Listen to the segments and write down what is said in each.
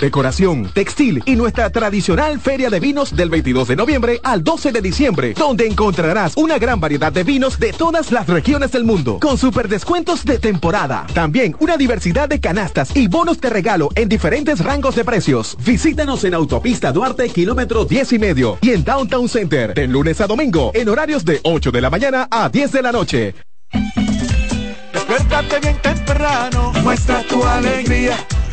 decoración, textil y nuestra tradicional feria de vinos del 22 de noviembre al 12 de diciembre, donde encontrarás una gran variedad de vinos de todas las regiones del mundo, con super descuentos de temporada. También una diversidad de canastas y bonos de regalo en diferentes rangos de precios. Visítanos en Autopista Duarte, kilómetro 10 y medio, y en Downtown Center, de lunes a domingo, en horarios de 8 de la mañana a 10 de la noche. Despiértate bien temprano, muestra tu alegría.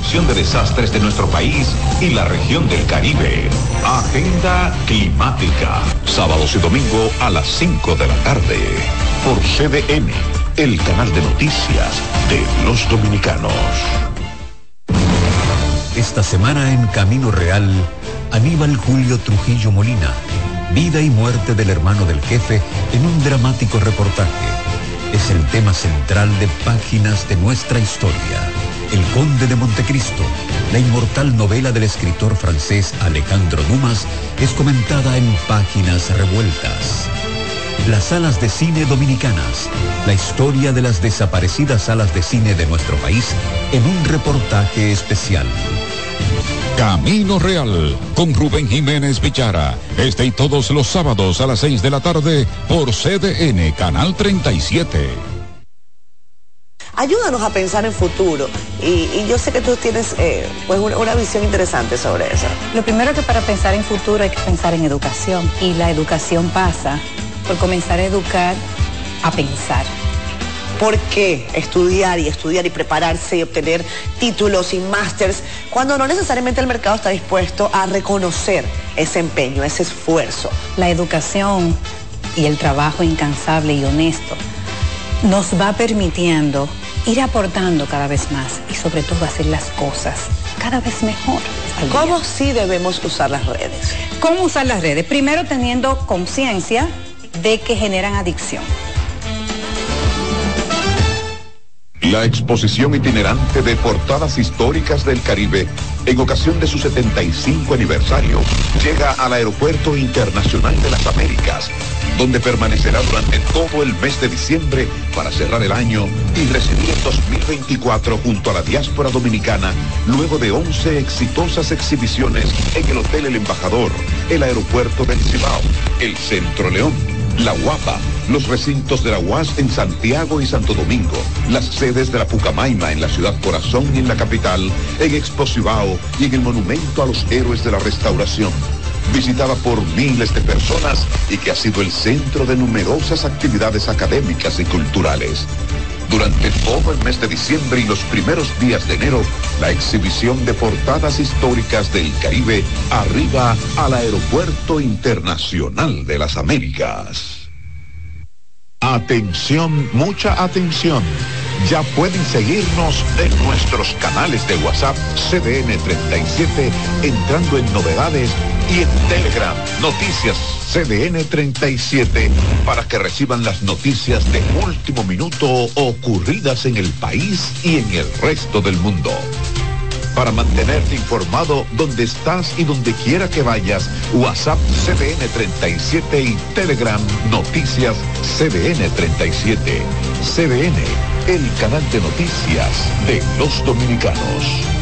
Prevención de desastres de nuestro país y la región del Caribe. Agenda climática. Sábados y domingo a las 5 de la tarde por CDN, el canal de noticias de los dominicanos. Esta semana en Camino Real, Aníbal Julio Trujillo Molina, vida y muerte del hermano del jefe en un dramático reportaje. Es el tema central de páginas de nuestra historia. El Conde de Montecristo, la inmortal novela del escritor francés Alejandro Dumas, es comentada en páginas revueltas las salas de cine dominicanas, la historia de las desaparecidas salas de cine de nuestro país en un reportaje especial. Camino Real con Rubén Jiménez Pichara. Este y todos los sábados a las 6 de la tarde por CDN Canal 37. Ayúdanos a pensar en futuro y, yo sé que tú tienes eh, pues una, una visión interesante sobre eso. Lo primero que para pensar en futuro hay que pensar en educación y la educación pasa por comenzar a educar a pensar. ¿Por qué estudiar y estudiar y prepararse y obtener títulos y másters cuando no necesariamente el mercado está dispuesto a reconocer ese empeño, ese esfuerzo? La educación y el trabajo incansable y honesto nos va permitiendo ir aportando cada vez más y sobre todo hacer las cosas cada vez mejor. ¿Cómo sí debemos usar las redes? ¿Cómo usar las redes? Primero teniendo conciencia de que generan adicción. La exposición itinerante de portadas históricas del Caribe, en ocasión de su 75 aniversario, llega al Aeropuerto Internacional de las Américas, donde permanecerá durante todo el mes de diciembre para cerrar el año y recibir el 2024 junto a la diáspora dominicana, luego de 11 exitosas exhibiciones en el Hotel El Embajador, el Aeropuerto del Cibao, el Centro León la Guapa, los recintos de la UAS en Santiago y Santo Domingo, las sedes de la Pucamaima en la ciudad corazón y en la capital, en Exposivao y en el Monumento a los Héroes de la Restauración, visitada por miles de personas y que ha sido el centro de numerosas actividades académicas y culturales. Durante todo el mes de diciembre y los primeros días de enero, la exhibición de portadas históricas del Caribe arriba al Aeropuerto Internacional de las Américas. Atención, mucha atención. Ya pueden seguirnos en nuestros canales de WhatsApp CDN37 entrando en novedades y en Telegram, noticias CDN 37, para que reciban las noticias de último minuto ocurridas en el país y en el resto del mundo. Para mantenerte informado donde estás y donde quiera que vayas, WhatsApp CDN 37 y Telegram Noticias CDN 37. CDN, el canal de noticias de los dominicanos.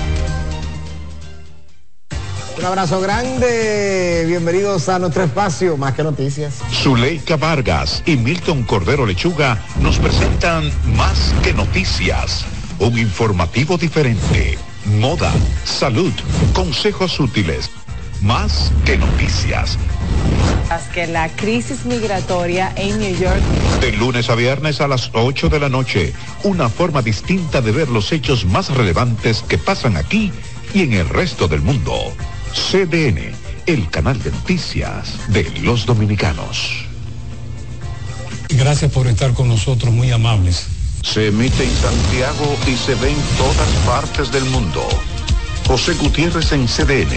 Un abrazo grande, bienvenidos a nuestro espacio, más que noticias. Zuleika Vargas y Milton Cordero Lechuga nos presentan Más que noticias, un informativo diferente, moda, salud, consejos útiles, más que noticias. Que la crisis migratoria en New York. De lunes a viernes a las 8 de la noche, una forma distinta de ver los hechos más relevantes que pasan aquí y en el resto del mundo. CDN, el canal de noticias de los dominicanos. Gracias por estar con nosotros, muy amables. Se emite en Santiago y se ve en todas partes del mundo. José Gutiérrez en CDN.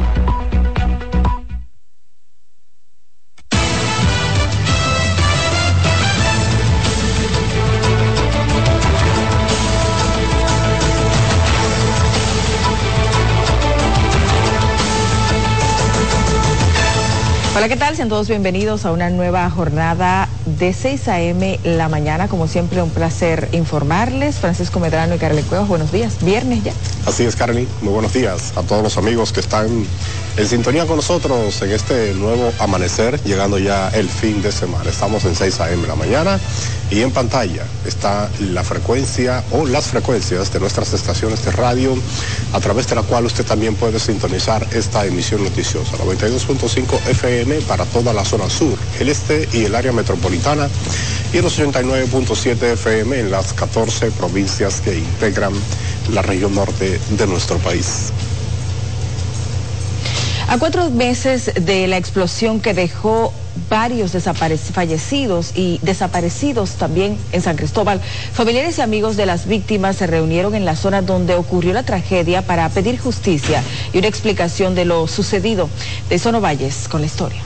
Hola, ¿qué tal? Sean todos bienvenidos a una nueva jornada de 6 a.m. la mañana. Como siempre, un placer informarles. Francisco Medrano y Carly Cuevas, buenos días. Viernes ya. Así es, Carly. Muy buenos días a todos los amigos que están en sintonía con nosotros en este nuevo amanecer, llegando ya el fin de semana. Estamos en 6 a.m. la mañana y en pantalla está la frecuencia o las frecuencias de nuestras estaciones de radio, a través de la cual usted también puede sintonizar esta emisión noticiosa. 92.5 FM para toda la zona sur, el este y el área metropolitana y los 89.7 FM en las 14 provincias que integran la región norte de nuestro país. A cuatro meses de la explosión que dejó varios fallecidos y desaparecidos también en San Cristóbal, familiares y amigos de las víctimas se reunieron en la zona donde ocurrió la tragedia para pedir justicia y una explicación de lo sucedido. De Sono Valles con la historia.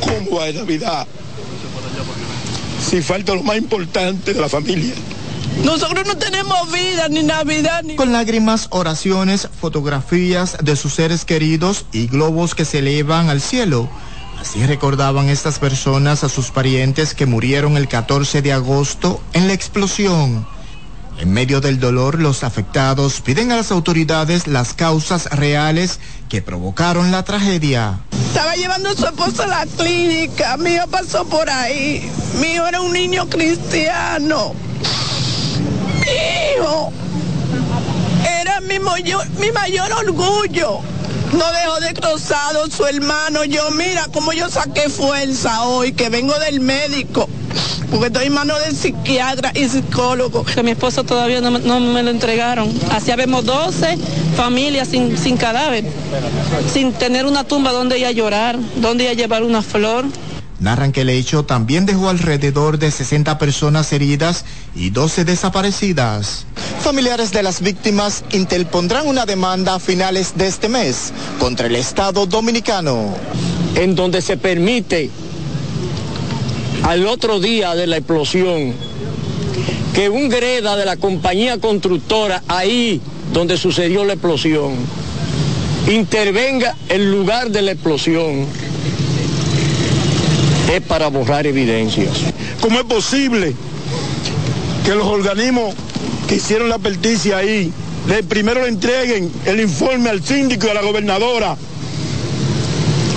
¿Cómo hay Navidad? Si falta lo más importante de la familia. Nosotros no tenemos vida ni Navidad ni... Con lágrimas, oraciones, fotografías de sus seres queridos y globos que se elevan al cielo. Así recordaban estas personas a sus parientes que murieron el 14 de agosto en la explosión. En medio del dolor, los afectados piden a las autoridades las causas reales que provocaron la tragedia. Estaba llevando a su esposa a la clínica, mi hijo pasó por ahí. Mi hijo era un niño cristiano era mi mayor, mi mayor orgullo. No dejó destrozado su hermano. Yo, mira cómo yo saqué fuerza hoy, que vengo del médico. Porque estoy en manos de psiquiatra y psicólogo. Que mi esposo todavía no, me lo entregaron. Así vemos 12 familias sin, sin cadáver, sin tener una tumba donde ella llorar, donde ella llevar una flor. Narran que el hecho también dejó alrededor de 60 personas heridas y 12 desaparecidas. Familiares de las víctimas interpondrán una demanda a finales de este mes contra el Estado dominicano. En donde se permite al otro día de la explosión que un greda de la compañía constructora ahí donde sucedió la explosión intervenga el lugar de la explosión es para borrar evidencias. ¿Cómo es posible que los organismos que hicieron la perticia ahí, le, primero le entreguen el informe al síndico y a la gobernadora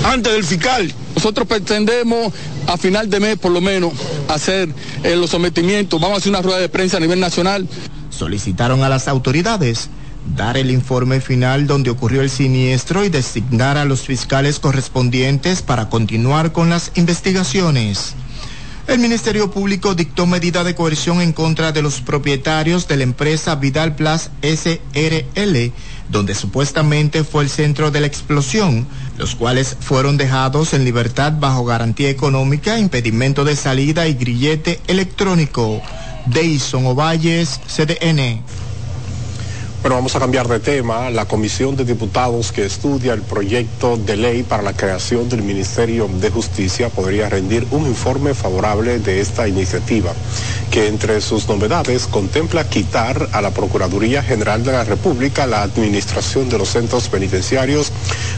antes del fiscal? Nosotros pretendemos a final de mes por lo menos hacer eh, los sometimientos. Vamos a hacer una rueda de prensa a nivel nacional. Solicitaron a las autoridades dar el informe final donde ocurrió el siniestro y designar a los fiscales correspondientes para continuar con las investigaciones. El Ministerio Público dictó medida de coerción en contra de los propietarios de la empresa Vidal Plus SRL, donde supuestamente fue el centro de la explosión, los cuales fueron dejados en libertad bajo garantía económica, impedimento de salida y grillete electrónico. Deison Ovalles, CDN. Bueno, vamos a cambiar de tema. La Comisión de Diputados que estudia el proyecto de ley para la creación del Ministerio de Justicia podría rendir un informe favorable de esta iniciativa, que entre sus novedades contempla quitar a la Procuraduría General de la República la administración de los centros penitenciarios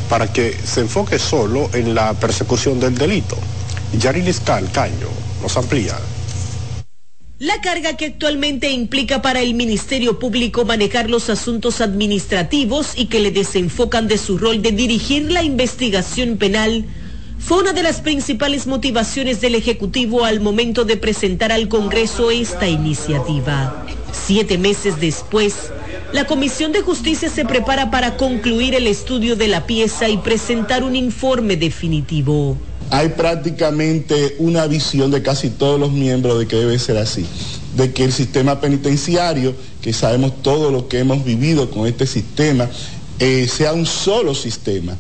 para que se enfoque solo en la persecución del delito. Yarilis Caño nos amplía. La carga que actualmente implica para el Ministerio Público manejar los asuntos administrativos y que le desenfocan de su rol de dirigir la investigación penal fue una de las principales motivaciones del Ejecutivo al momento de presentar al Congreso esta iniciativa. Siete meses después, la Comisión de Justicia se prepara para concluir el estudio de la pieza y presentar un informe definitivo hay prácticamente una visión de casi todos los miembros de que debe ser así, de que el sistema penitenciario, que sabemos todo lo que hemos vivido con este sistema, eh, sea un solo sistema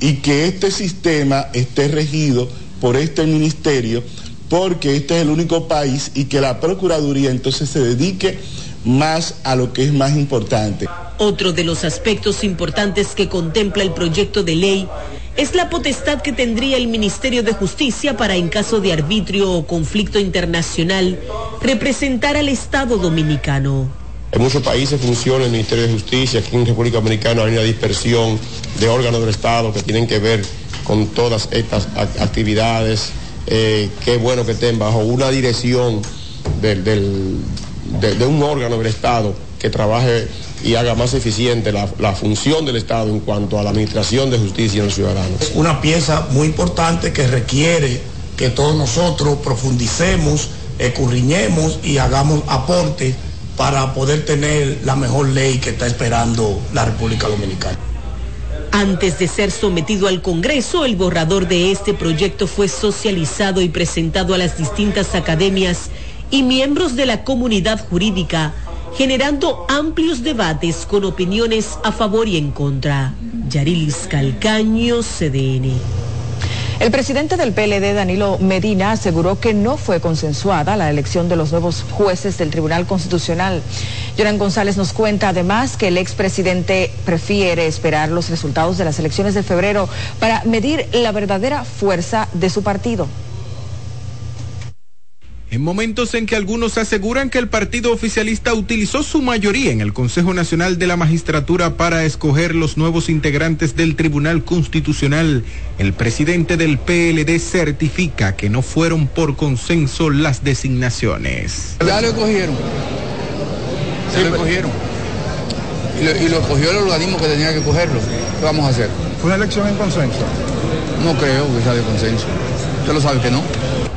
y que este sistema esté regido por este ministerio porque este es el único país y que la Procuraduría entonces se dedique más a lo que es más importante. Otro de los aspectos importantes que contempla el proyecto de ley es la potestad que tendría el Ministerio de Justicia para, en caso de arbitrio o conflicto internacional, representar al Estado dominicano. En muchos países funciona el Ministerio de Justicia, aquí en República Dominicana hay una dispersión de órganos del Estado que tienen que ver con todas estas actividades. Eh, qué bueno que estén bajo una dirección de un órgano del Estado que trabaje y haga más eficiente la, función del Estado en cuanto a la administración de justicia en los ciudadanos. Es una pieza muy importante que requiere que todos nosotros profundicemos, escurriñemos y hagamos aportes para poder tener la mejor ley que está esperando la República Dominicana. Antes de ser sometido al Congreso, el borrador de este proyecto fue socializado y presentado a las distintas academias y miembros de la comunidad jurídica generando amplios debates con opiniones a favor y en contra. Yarilis Calcaño, CDN. El presidente del PLD, Danilo Medina, aseguró que no fue consensuada la elección de los nuevos jueces del Tribunal Constitucional. Joran González nos cuenta además que el expresidente prefiere esperar los resultados de las elecciones de febrero para medir la verdadera fuerza de su partido en momentos en que algunos aseguran que el partido oficialista utilizó su mayoría en el Consejo Nacional de la Magistratura para escoger los nuevos integrantes del Tribunal Constitucional, el presidente del PLD certifica que no fueron por consenso las designaciones. Ya lo escogieron. Se lo escogieron. Y lo, y lo escogió el organismo que tenía que cogerlo. ¿Qué vamos a hacer? ¿Fue una elección en consenso? No creo que sea de consenso. Usted lo sabe que no.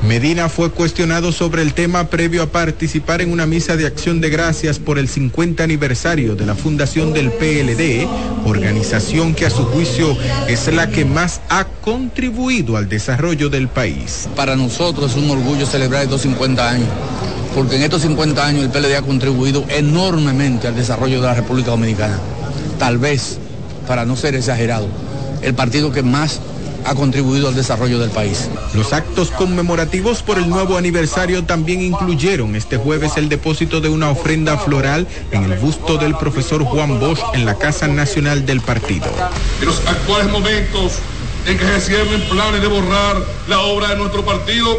Medina fue cuestionado sobre el tema previo a participar en una misa de acción de gracias por el 50 aniversario de la fundación del PLD, organización que a su juicio es la que más ha contribuido al desarrollo del país. Para nosotros es un orgullo celebrar estos 50 años, porque en estos 50 años el PLD ha contribuido enormemente al desarrollo de la República Dominicana. Tal vez, para no ser exagerado, el partido que más ha contribuido al desarrollo del país. Los actos conmemorativos por el nuevo aniversario también incluyeron este jueves el depósito de una ofrenda floral en el busto del profesor Juan Bosch en la Casa Nacional del Partido. En los actuales momentos en que se cierren planes de borrar la obra de nuestro partido,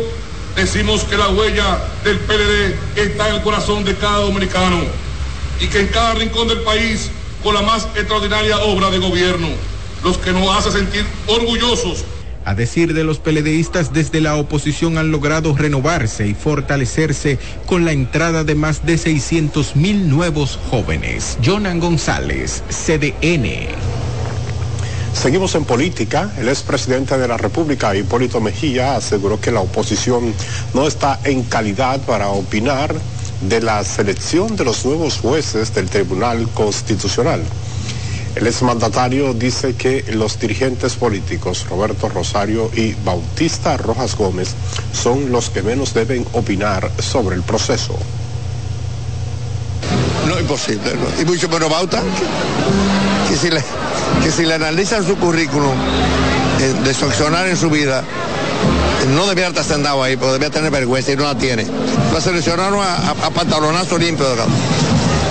decimos que la huella del PLD está en el corazón de cada dominicano y que en cada rincón del país con la más extraordinaria obra de gobierno, los que nos hace sentir orgullosos a decir de los peledeístas desde la oposición han logrado renovarse y fortalecerse con la entrada de más de 600 mil nuevos jóvenes. Jonan González, CDN. Seguimos en política. El expresidente de la República, Hipólito Mejía, aseguró que la oposición no está en calidad para opinar de la selección de los nuevos jueces del Tribunal Constitucional. El exmandatario dice que los dirigentes políticos Roberto Rosario y Bautista Rojas Gómez son los que menos deben opinar sobre el proceso. No, imposible. Y mucho menos Bauta, que, si, le, que si le analizan su currículum eh, de sancionar en su vida, no debía estar sentado ahí, pero debía tener vergüenza y no la tiene. La seleccionaron a, pantalonazo limpio.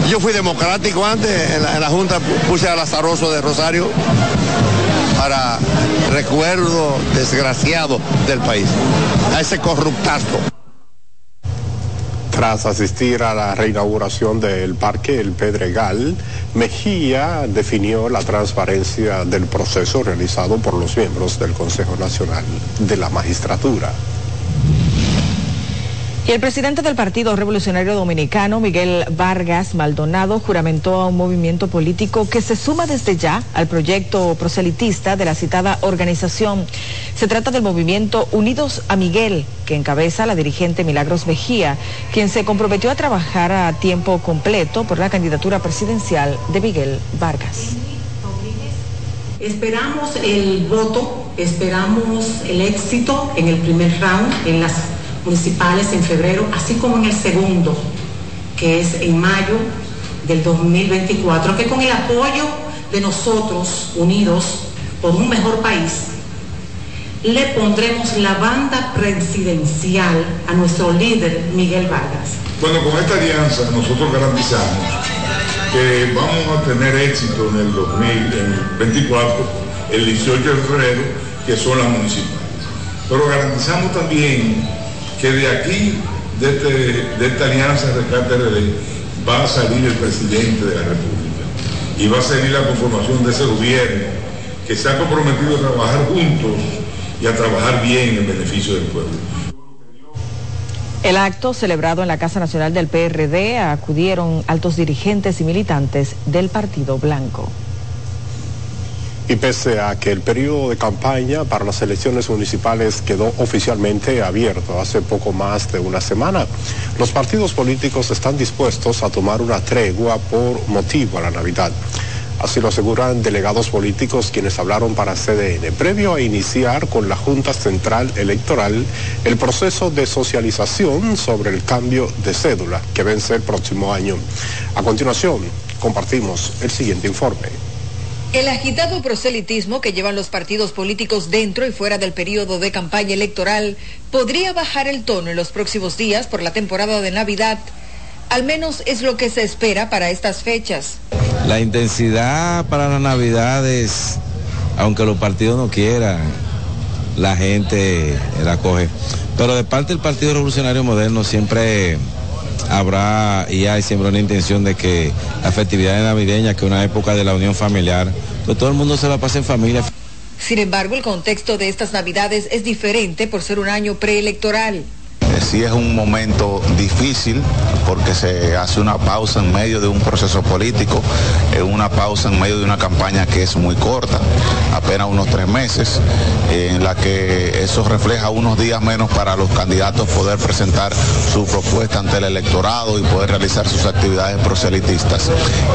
Yo fui democrático antes, en la, Junta puse a Lazaroso de Rosario para recuerdo desgraciado del país, a ese corruptazo. Tras asistir a la reinauguración del Parque El Pedregal, Mejía definió la transparencia del proceso realizado por los miembros del Consejo Nacional de la Magistratura. Y el presidente del Partido Revolucionario Dominicano, Miguel Vargas Maldonado, juramentó a un movimiento político que se suma desde ya al proyecto proselitista de la citada organización. Se trata del movimiento Unidos a Miguel, que encabeza la dirigente Milagros Mejía, quien se comprometió a trabajar a tiempo completo por la candidatura presidencial de Miguel Vargas. Esperamos el voto, esperamos el éxito en el primer round, en las municipales en febrero, así como en el segundo, que es en mayo del 2024, que con el apoyo de nosotros, unidos por un mejor país, le pondremos la banda presidencial a nuestro líder Miguel Vargas. Bueno, con esta alianza nosotros garantizamos que vamos a tener éxito en el 2024, el 18 de febrero, que son las municipales. Pero garantizamos también que de aquí, de, este, esta alianza Rescate RD, va a salir el presidente de la República y va a salir la conformación de ese gobierno que se ha comprometido a trabajar juntos y a trabajar bien en beneficio del pueblo. El acto celebrado en la Casa Nacional del PRD acudieron altos dirigentes y militantes del Partido Blanco. Y pese a que el periodo de campaña para las elecciones municipales quedó oficialmente abierto hace poco más de una semana, los partidos políticos están dispuestos a tomar una tregua por motivo a la Navidad. Así lo aseguran delegados políticos quienes hablaron para CDN, previo a iniciar con la Junta Central Electoral el proceso de socialización sobre el cambio de cédula que vence el próximo año. A continuación, compartimos el siguiente informe. El agitado proselitismo que llevan los partidos políticos dentro y fuera del periodo de campaña electoral podría bajar el tono en los próximos días por la temporada de Navidad. Al menos es lo que se espera para estas fechas. La intensidad para la Navidad es, aunque los partidos no quieran, la gente la coge. Pero de parte del Partido Revolucionario Moderno siempre habrá y hay siempre una intención de que la festividad navideña, que es una época de la unión familiar, pues todo el mundo se la pase en familia. Sin embargo, el contexto de estas navidades es diferente por ser un año preelectoral sí es un momento difícil porque se hace una pausa en medio de un proceso político, una pausa en medio de una campaña que es muy corta, apenas unos tres meses, en la que eso refleja unos días menos para los candidatos poder presentar su propuesta ante el electorado y poder realizar sus actividades proselitistas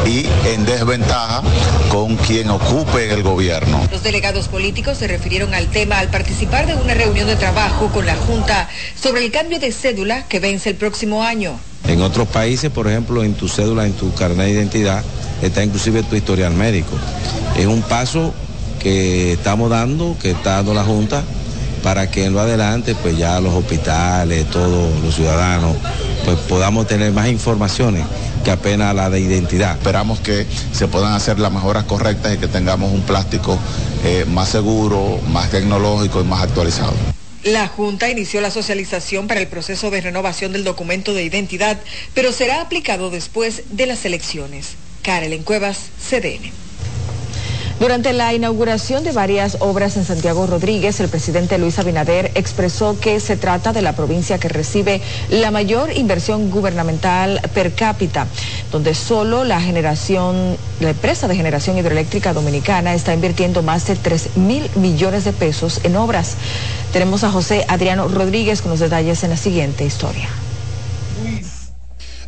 y en desventaja con quien ocupe el gobierno. Los delegados políticos se refirieron al tema al participar de una reunión de trabajo con la Junta sobre el cambio de cédula que vence el próximo año. En otros países, por ejemplo, en tu cédula, en tu carnet de identidad, está inclusive tu historial médico. Es un paso que estamos dando, que está dando la Junta, para que en lo adelante, pues ya los hospitales, todos los ciudadanos, pues podamos tener más informaciones que apenas la de identidad. Esperamos que se puedan hacer las mejoras correctas y que tengamos un plástico eh, más seguro, más tecnológico y más actualizado. La Junta inició la socialización para el proceso de renovación del documento de identidad, pero será aplicado después de las elecciones. Karel Cuevas, CDN. Durante la inauguración de varias obras en Santiago Rodríguez, el presidente Luis Abinader expresó que se trata de la provincia que recibe la mayor inversión gubernamental per cápita, donde solo la generación, la empresa de generación hidroeléctrica dominicana está invirtiendo más de 3 mil millones de pesos en obras. Tenemos a José Adriano Rodríguez con los detalles en la siguiente historia.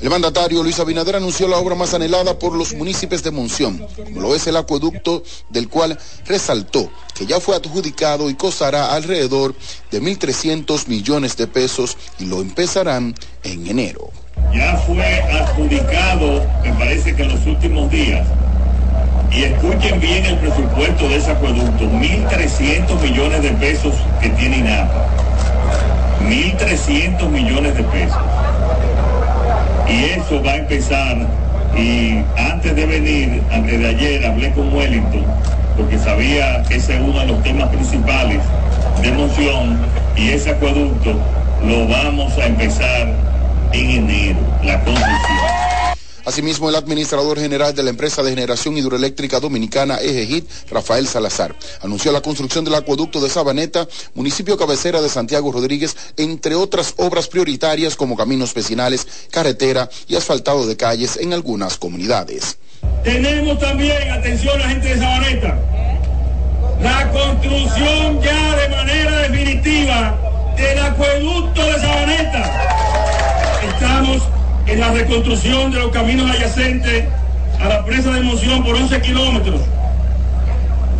El mandatario Luis Abinader anunció la obra más anhelada por los municipios de Monción, como lo es el acueducto, del cual resaltó que ya fue adjudicado y costará alrededor de 1.300 millones de pesos y lo empezarán en enero. Ya fue adjudicado, me parece que en los últimos días, y escuchen bien el presupuesto de ese acueducto, 1.300 millones de pesos que tiene INAPA. 1.300 millones de pesos y eso va a empezar. Y antes de venir, antes de ayer, hablé con Wellington, porque sabía que ese es uno de los temas principales de emoción y ese acueducto lo vamos a empezar en enero, la construcción. Asimismo, el administrador general de la empresa de generación hidroeléctrica dominicana EGEHIT, Rafael Salazar, anunció la construcción del acueducto de Sabaneta, municipio cabecera de Santiago Rodríguez, entre otras obras prioritarias como caminos vecinales, carretera y asfaltado de calles en algunas comunidades. Tenemos también, atención la gente de Sabaneta, la construcción ya de manera definitiva del acueducto de Sabaneta. Estamos en la reconstrucción de los caminos adyacentes a la presa de emoción por 11 kilómetros,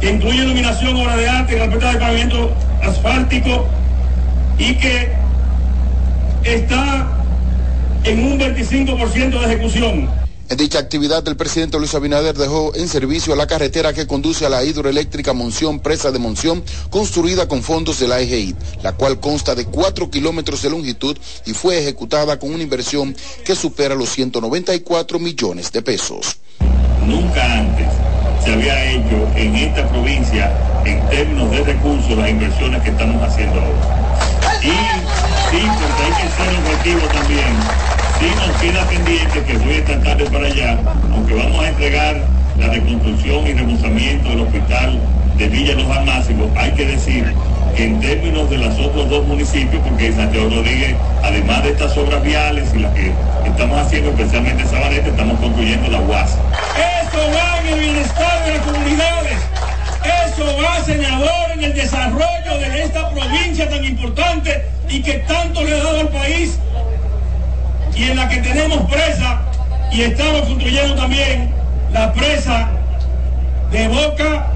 que incluye iluminación, obra de arte, carpeta de pavimento asfáltico y que está en un 25% de ejecución. En dicha actividad, el presidente Luis Abinader dejó en servicio la carretera que conduce a la hidroeléctrica Monción, presa de Monción, construida con fondos de la EGI, la cual consta de 4 kilómetros de longitud y fue ejecutada con una inversión que supera los 194 millones de pesos. Nunca antes se había hecho en esta provincia, en términos de recursos, las inversiones que estamos haciendo ahora. Y sí, porque hay que ser objetivo también Sí nos queda pendiente que voy esta tarde para allá, aunque vamos a entregar la reconstrucción y remozamiento del hospital de Villa Los Almácigos, hay que decir que en términos de los otros dos municipios, porque Santiago Rodríguez, además de estas obras viales y las que estamos haciendo, especialmente Sabanete, estamos construyendo la UAS. Eso va en el bienestar de las comunidades. Eso va, senador, en el desarrollo de esta provincia tan importante y que tanto le ha dado al país y en la que tenemos presa y estamos construyendo también la presa de Boca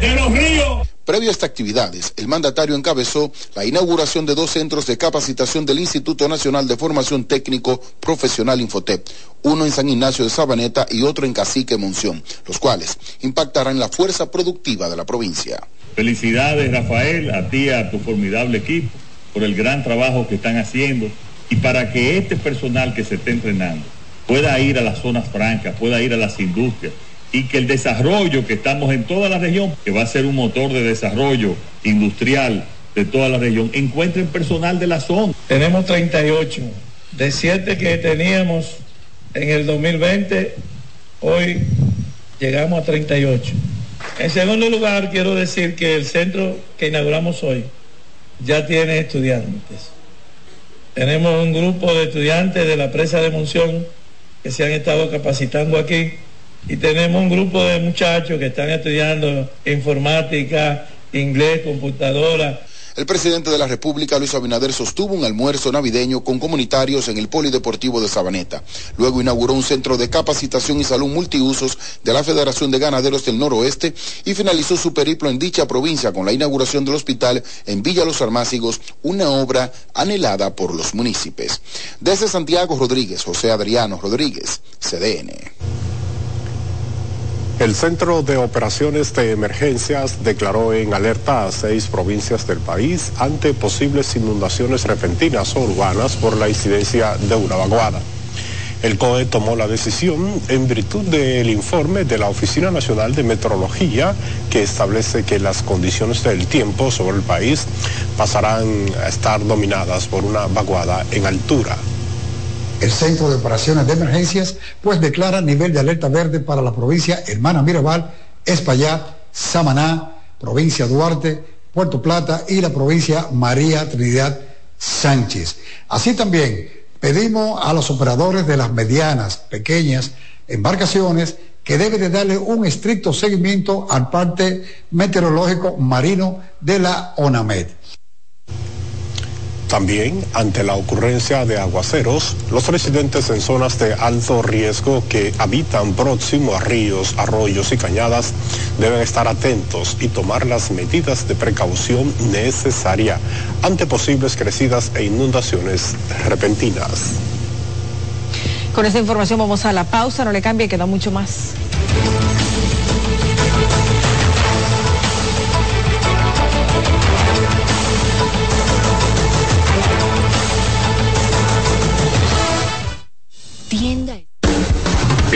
de los Ríos. Previo a estas actividades, el mandatario encabezó la inauguración de dos centros de capacitación del Instituto Nacional de Formación Técnico Profesional Infotep, uno en San Ignacio de Sabaneta y otro en Cacique Monción, los cuales impactarán la fuerza productiva de la provincia. Felicidades Rafael, a ti, a tu formidable equipo, por el gran trabajo que están haciendo y para que este personal que se esté entrenando pueda ir a las zonas francas, pueda ir a las industrias y que el desarrollo que estamos en toda la región, que va a ser un motor de desarrollo industrial de toda la región, encuentren personal de la zona. Tenemos 38, de 7 que teníamos en el 2020, hoy llegamos a 38. En segundo lugar, quiero decir que el centro que inauguramos hoy ya tiene estudiantes. Tenemos un grupo de estudiantes de la presa de Monción que se han estado capacitando aquí y tenemos un grupo de muchachos que están estudiando informática, inglés, computadora, el presidente de la República, Luis Abinader, sostuvo un almuerzo navideño con comunitarios en el Polideportivo de Sabaneta. Luego inauguró un centro de capacitación y salud multiusos de la Federación de Ganaderos del Noroeste y finalizó su periplo en dicha provincia con la inauguración del hospital en Villa Los Armácigos, una obra anhelada por los municipios. Desde Santiago Rodríguez, José Adriano Rodríguez, CDN. El Centro de Operaciones de Emergencias declaró en alerta a seis provincias del país ante posibles inundaciones repentinas o urbanas por la incidencia de una vaguada. El COE tomó la decisión en virtud del informe de la Oficina Nacional de Meteorología que establece que las condiciones del tiempo sobre el país pasarán a estar dominadas por una vaguada en altura. El Centro de Operaciones de Emergencias pues declara nivel de alerta verde para la provincia Hermana Mirabal, Espaillat, Samaná, provincia Duarte, Puerto Plata y la provincia María Trinidad Sánchez. Así también pedimos a los operadores de las medianas, pequeñas embarcaciones que deben de darle un estricto seguimiento al parte meteorológico marino de la ONAMED. También, ante la ocurrencia de aguaceros, los residentes en zonas de alto riesgo que habitan próximo a ríos, arroyos y cañadas deben estar atentos y tomar las medidas de precaución necesarias ante posibles crecidas e inundaciones repentinas. Con esta información vamos a la pausa, no le cambie, queda mucho más.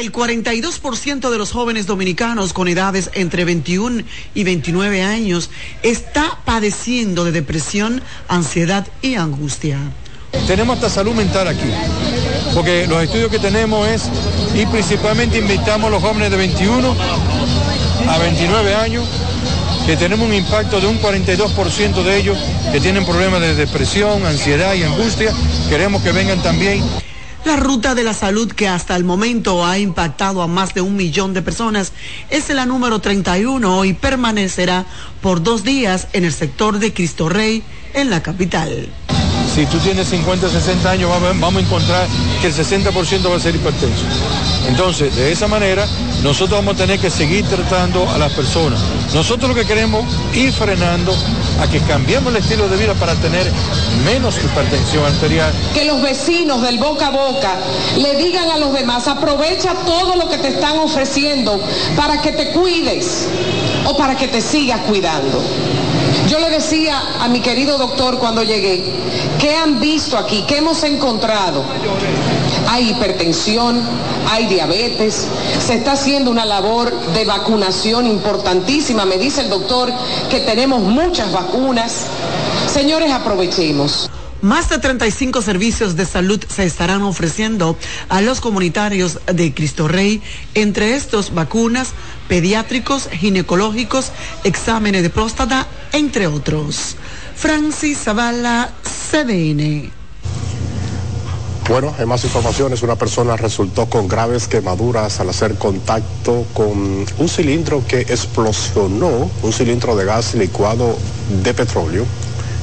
El 42% de los jóvenes dominicanos con edades entre 21 y 29 años está padeciendo de depresión, ansiedad y angustia. Tenemos hasta salud mental aquí, porque los estudios que tenemos es, y principalmente invitamos a los jóvenes de 21 a 29 años, que tenemos un impacto de un 42% de ellos que tienen problemas de depresión, ansiedad y angustia. Queremos que vengan también La ruta de la salud que hasta el momento ha impactado a más de un millón de personas es la número 31 y permanecerá por dos días en el sector de Cristo Rey en la capital. Si tú tienes 50, 60 años, vamos a encontrar que el 60% va a ser hipertenso. Entonces, de esa manera, nosotros vamos a tener que seguir tratando a las personas. Nosotros lo que queremos ir frenando a que cambiemos el estilo de vida para tener menos hipertensión arterial. Que los vecinos del boca a boca le digan a los demás, aprovecha todo lo que te están ofreciendo para que te cuides o para que te sigas cuidando. Yo le decía a mi querido doctor cuando llegué, ¿qué han visto aquí? ¿Qué hemos encontrado? Hay hipertensión, hay diabetes, se está haciendo una labor de vacunación importantísima. Me dice el doctor que tenemos muchas vacunas. Señores, aprovechemos. Más de 35 servicios de salud se estarán ofreciendo a los comunitarios de Cristo Rey, entre estos vacunas, pediátricos, ginecológicos, exámenes de próstata, entre otros. Francis Zavala, CDN. Bueno, en más informaciones, una persona resultó con graves quemaduras al hacer contacto con un cilindro que explosionó, un cilindro de gas licuado de petróleo.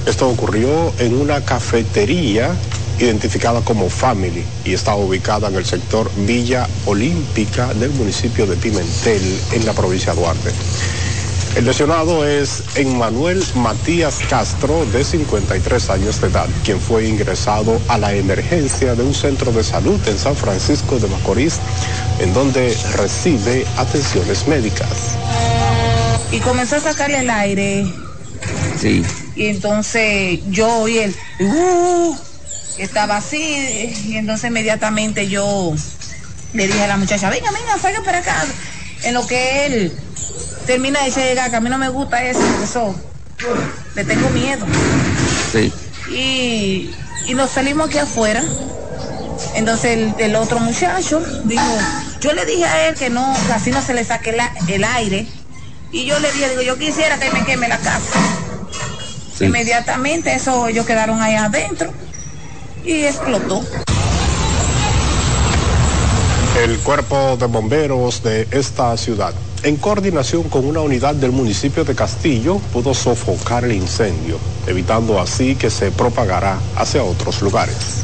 Esto ocurrió en una cafetería identificada como Family y está ubicada en el sector Villa Olímpica del municipio de Pimentel, en la provincia de Duarte. El lesionado es Emmanuel Matías Castro, de 53 años de edad, quien fue ingresado a la emergencia de un centro de salud en San Francisco de Macorís, en donde recibe atenciones médicas. Y comenzó a sacarle el aire. Sí. Y entonces yo oí el... Uh, estaba así, y entonces inmediatamente yo le dije a la muchacha, venga, venga, salga para acá. En lo que él termina de llegar, que a mí no me gusta eso, eso, le tengo miedo. Sí. Y, y nos salimos aquí afuera. Entonces el, el, otro muchacho dijo, yo le dije a él que no, que así no se le saque la, el aire. Y yo le dije, digo, yo quisiera que me queme la casa. Sí. Inmediatamente eso ellos quedaron ahí adentro y explotó. El cuerpo de bomberos de esta ciudad en coordinación con una unidad del municipio de Castillo, pudo sofocar el incendio, evitando así que se propagara hacia otros lugares.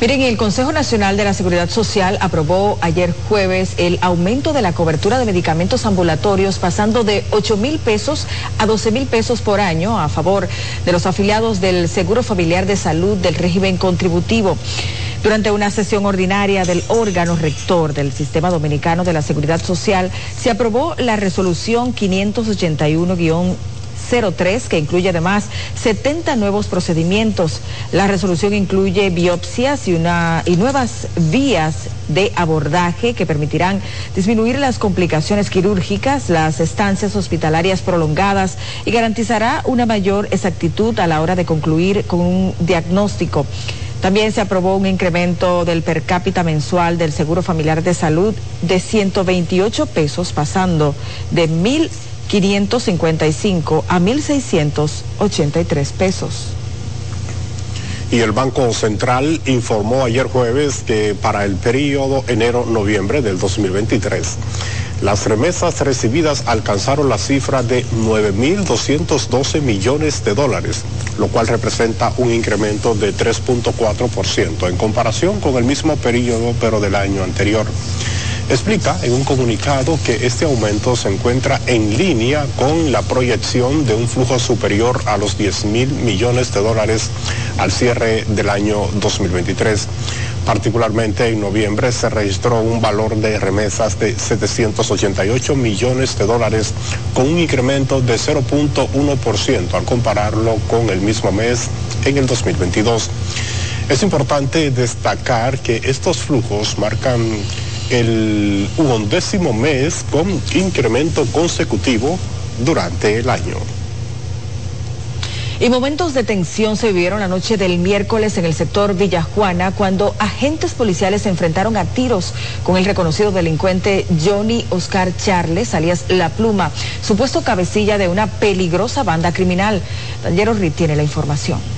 Miren, el Consejo Nacional de la Seguridad Social aprobó ayer jueves el aumento de la cobertura de medicamentos ambulatorios pasando de 8 mil pesos a 12 mil pesos por año a favor de los afiliados del Seguro Familiar de Salud del régimen contributivo. Durante una sesión ordinaria del órgano rector del Sistema Dominicano de la Seguridad Social, se aprobó la resolución 581 03, que incluye además 70 nuevos procedimientos. La resolución incluye biopsias y, una, y nuevas vías de abordaje que permitirán disminuir las complicaciones quirúrgicas, las estancias hospitalarias prolongadas y garantizará una mayor exactitud a la hora de concluir con un diagnóstico. También se aprobó un incremento del per cápita mensual del Seguro Familiar de Salud de 128 pesos, pasando de 1.555 a 1.683 pesos. Y el Banco Central informó ayer jueves que para el periodo enero-noviembre del 2023, las remesas recibidas alcanzaron la cifra de 9.212 millones de dólares, lo cual representa un incremento de 3.4% en comparación con el mismo periodo pero del año anterior. Explica en un comunicado que este aumento se encuentra en línea con la proyección de un flujo superior a los 10 mil millones de dólares al cierre del año 2023. Particularmente en noviembre se registró un valor de remesas de 788 millones de dólares con un incremento de 0.1% al compararlo con el mismo mes en el 2022. Es importante destacar que estos flujos marcan el undécimo mes con incremento consecutivo durante el año. Y momentos de tensión se vivieron la noche del miércoles en el sector Villajuana cuando agentes policiales se enfrentaron a tiros con el reconocido delincuente Johnny Oscar Charles, alias La Pluma, supuesto cabecilla de una peligrosa banda criminal. Daniel Ritt tiene la información.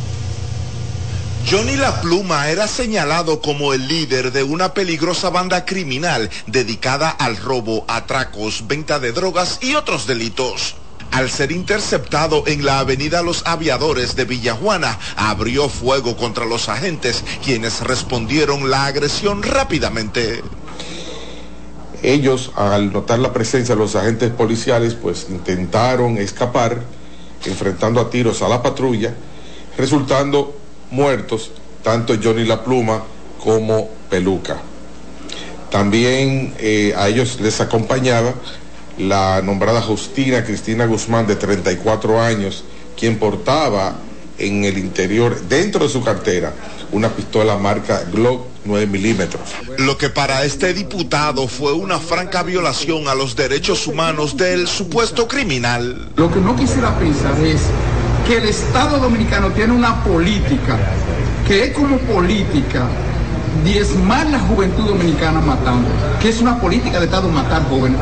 Johnny La Pluma era señalado como el líder de una peligrosa banda criminal dedicada al robo, atracos, venta de drogas y otros delitos. al ser interceptado en la avenida Los Aviadores de Villajuana, abrió fuego contra los agentes, quienes respondieron la agresión rápidamente. Ellos, al notar la presencia de los agentes policiales, pues intentaron escapar, enfrentando a tiros a la patrulla, resultando muertos tanto Johnny La Pluma como Peluca. También eh, a ellos les acompañaba la nombrada Justina Cristina Guzmán de 34 años, quien portaba en el interior, dentro de su cartera, una pistola marca Glock 9 milímetros. Lo que para este diputado fue una franca violación a los derechos humanos del supuesto criminal. Lo que no quisiera pensar es que el Estado Dominicano tiene una política que es como política diezmar la juventud dominicana matando, que es una política de Estado matar jóvenes.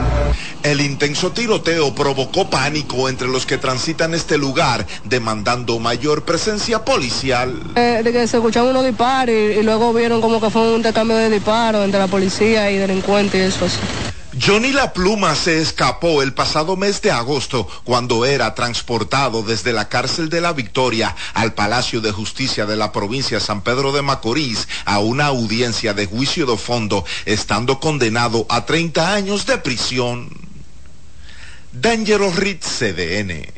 El intenso tiroteo provocó pánico entre los que transitan este lugar, demandando mayor presencia policial. Eh, de que se escuchaban unos disparos y, y, luego vieron como que fue un intercambio de disparos entre la policía y delincuentes y eso así. Johnny La Pluma se escapó el pasado mes de agosto cuando era transportado desde la cárcel de la Victoria al Palacio de Justicia de la provincia San Pedro de Macorís a una audiencia de juicio de fondo, estando condenado a 30 años de prisión. D'Angelo Ritz, CDN.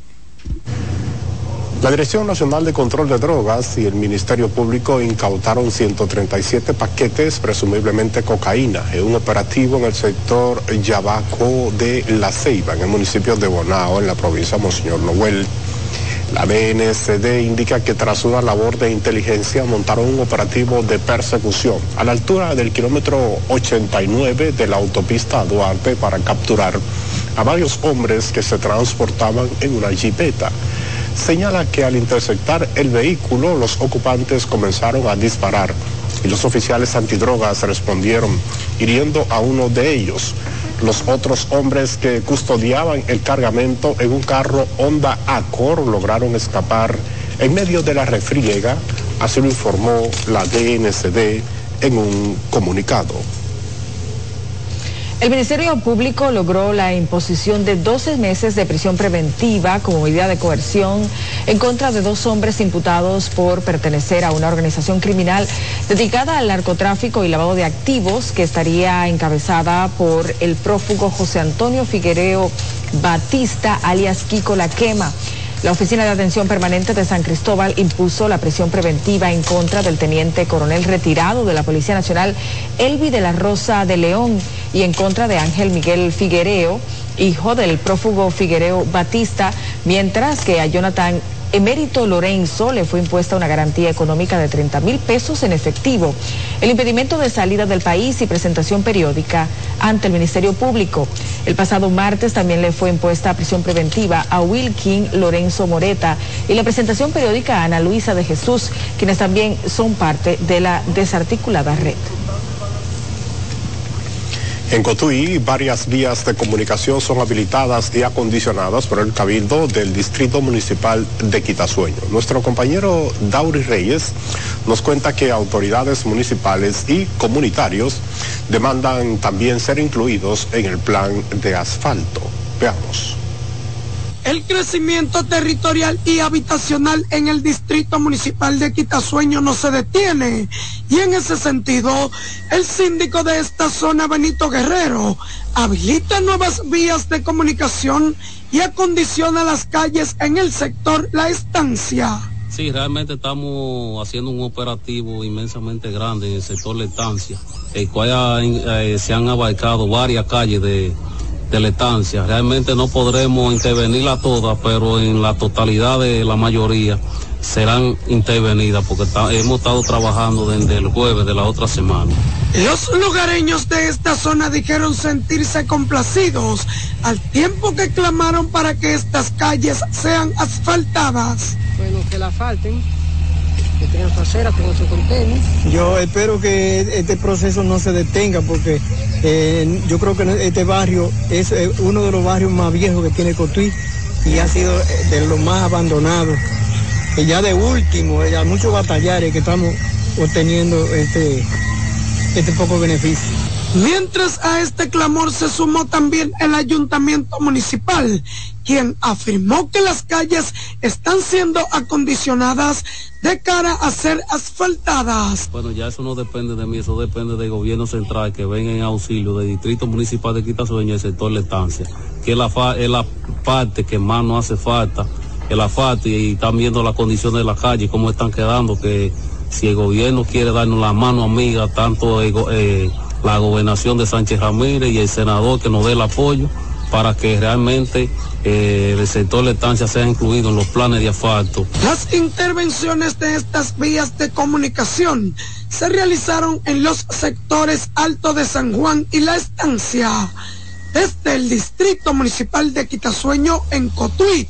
La Dirección Nacional de Control de Drogas y el Ministerio Público incautaron 137 paquetes, presumiblemente cocaína, en un operativo en el sector Yabaco de La Ceiba, en el municipio de Bonao, en la provincia de Monseñor Noel. La BNCD indica que tras una labor de inteligencia montaron un operativo de persecución a la altura del kilómetro 89 de la autopista Duarte para capturar a varios hombres que se transportaban en una jipeta señala que al interceptar el vehículo los ocupantes comenzaron a disparar y los oficiales antidrogas respondieron hiriendo a uno de ellos. Los otros hombres que custodiaban el cargamento en un carro Honda Accord lograron escapar en medio de la refriega, así lo informó la DNCD en un comunicado. El Ministerio Público logró la imposición de 12 meses de prisión preventiva como medida de coerción en contra de dos hombres imputados por pertenecer a una organización criminal dedicada al narcotráfico y lavado de activos que estaría encabezada por el prófugo José Antonio Figuereo Batista, alias Kiko La Quema. La Oficina de Atención Permanente de San Cristóbal impuso la prisión preventiva en contra del teniente coronel retirado de la Policía Nacional, Elvi de la Rosa de León, y en contra de Ángel Miguel Figuereo, hijo del prófugo Figuereo Batista, mientras que a Jonathan Emérito Lorenzo le fue impuesta una garantía económica de 30 mil pesos en efectivo, el impedimento de salida del país y presentación periódica ante el Ministerio Público. El pasado martes también le fue impuesta prisión preventiva a Wilkin Lorenzo Moreta y la presentación periódica a Ana Luisa de Jesús, quienes también son parte de la desarticulada red. En Cotuí, varias vías de comunicación son habilitadas y acondicionadas por el Cabildo del Distrito Municipal de Quitasueño. Nuestro compañero Dauri Reyes nos cuenta que autoridades municipales y comunitarios demandan también ser incluidos en el plan de asfalto. Veamos. El crecimiento territorial y habitacional en el distrito municipal de Quitasueño no se detiene. Y en ese sentido, el síndico de esta zona, Benito Guerrero, habilita nuevas vías de comunicación y acondiciona las calles en el sector La Estancia. Sí, realmente estamos haciendo un operativo inmensamente grande en el sector La Estancia, el cual eh, se han abarcado varias calles de de la estancia. Realmente no podremos intervenirla todas, pero en la totalidad de la mayoría serán intervenidas porque hemos estado trabajando desde el jueves de la otra semana. Los lugareños de esta zona dijeron sentirse complacidos al tiempo que clamaron para que estas calles sean asfaltadas. Bueno, que la falten que su acera. Yo espero que este proceso no se detenga porque eh, yo creo que este barrio es eh, uno de los barrios más viejos que tiene Cotuí y ha sido eh, de los más abandonados. Y ya de último, ya muchos batallares que estamos obteniendo este, este poco beneficio. Mientras a este clamor se sumó también el ayuntamiento municipal, quien afirmó que las calles están siendo acondicionadas de cara a ser asfaltadas. Bueno, ya eso no depende de mí, eso depende del gobierno central que venga en auxilio del distrito municipal de Quitasueño y el sector de estancia, que es la, es la parte que más no hace falta, el asfalto y están viendo las condiciones de la calle, cómo están quedando, que si el gobierno quiere darnos la mano amiga, tanto eh, la gobernación de Sánchez Ramírez y el senador que nos dé el apoyo para que realmente eh, el sector de estancia sea incluido en los planes de asfalto. Las intervenciones de estas vías de comunicación se realizaron en los sectores Alto de San Juan y La Estancia, desde el Distrito Municipal de Quitasueño en Cotuí,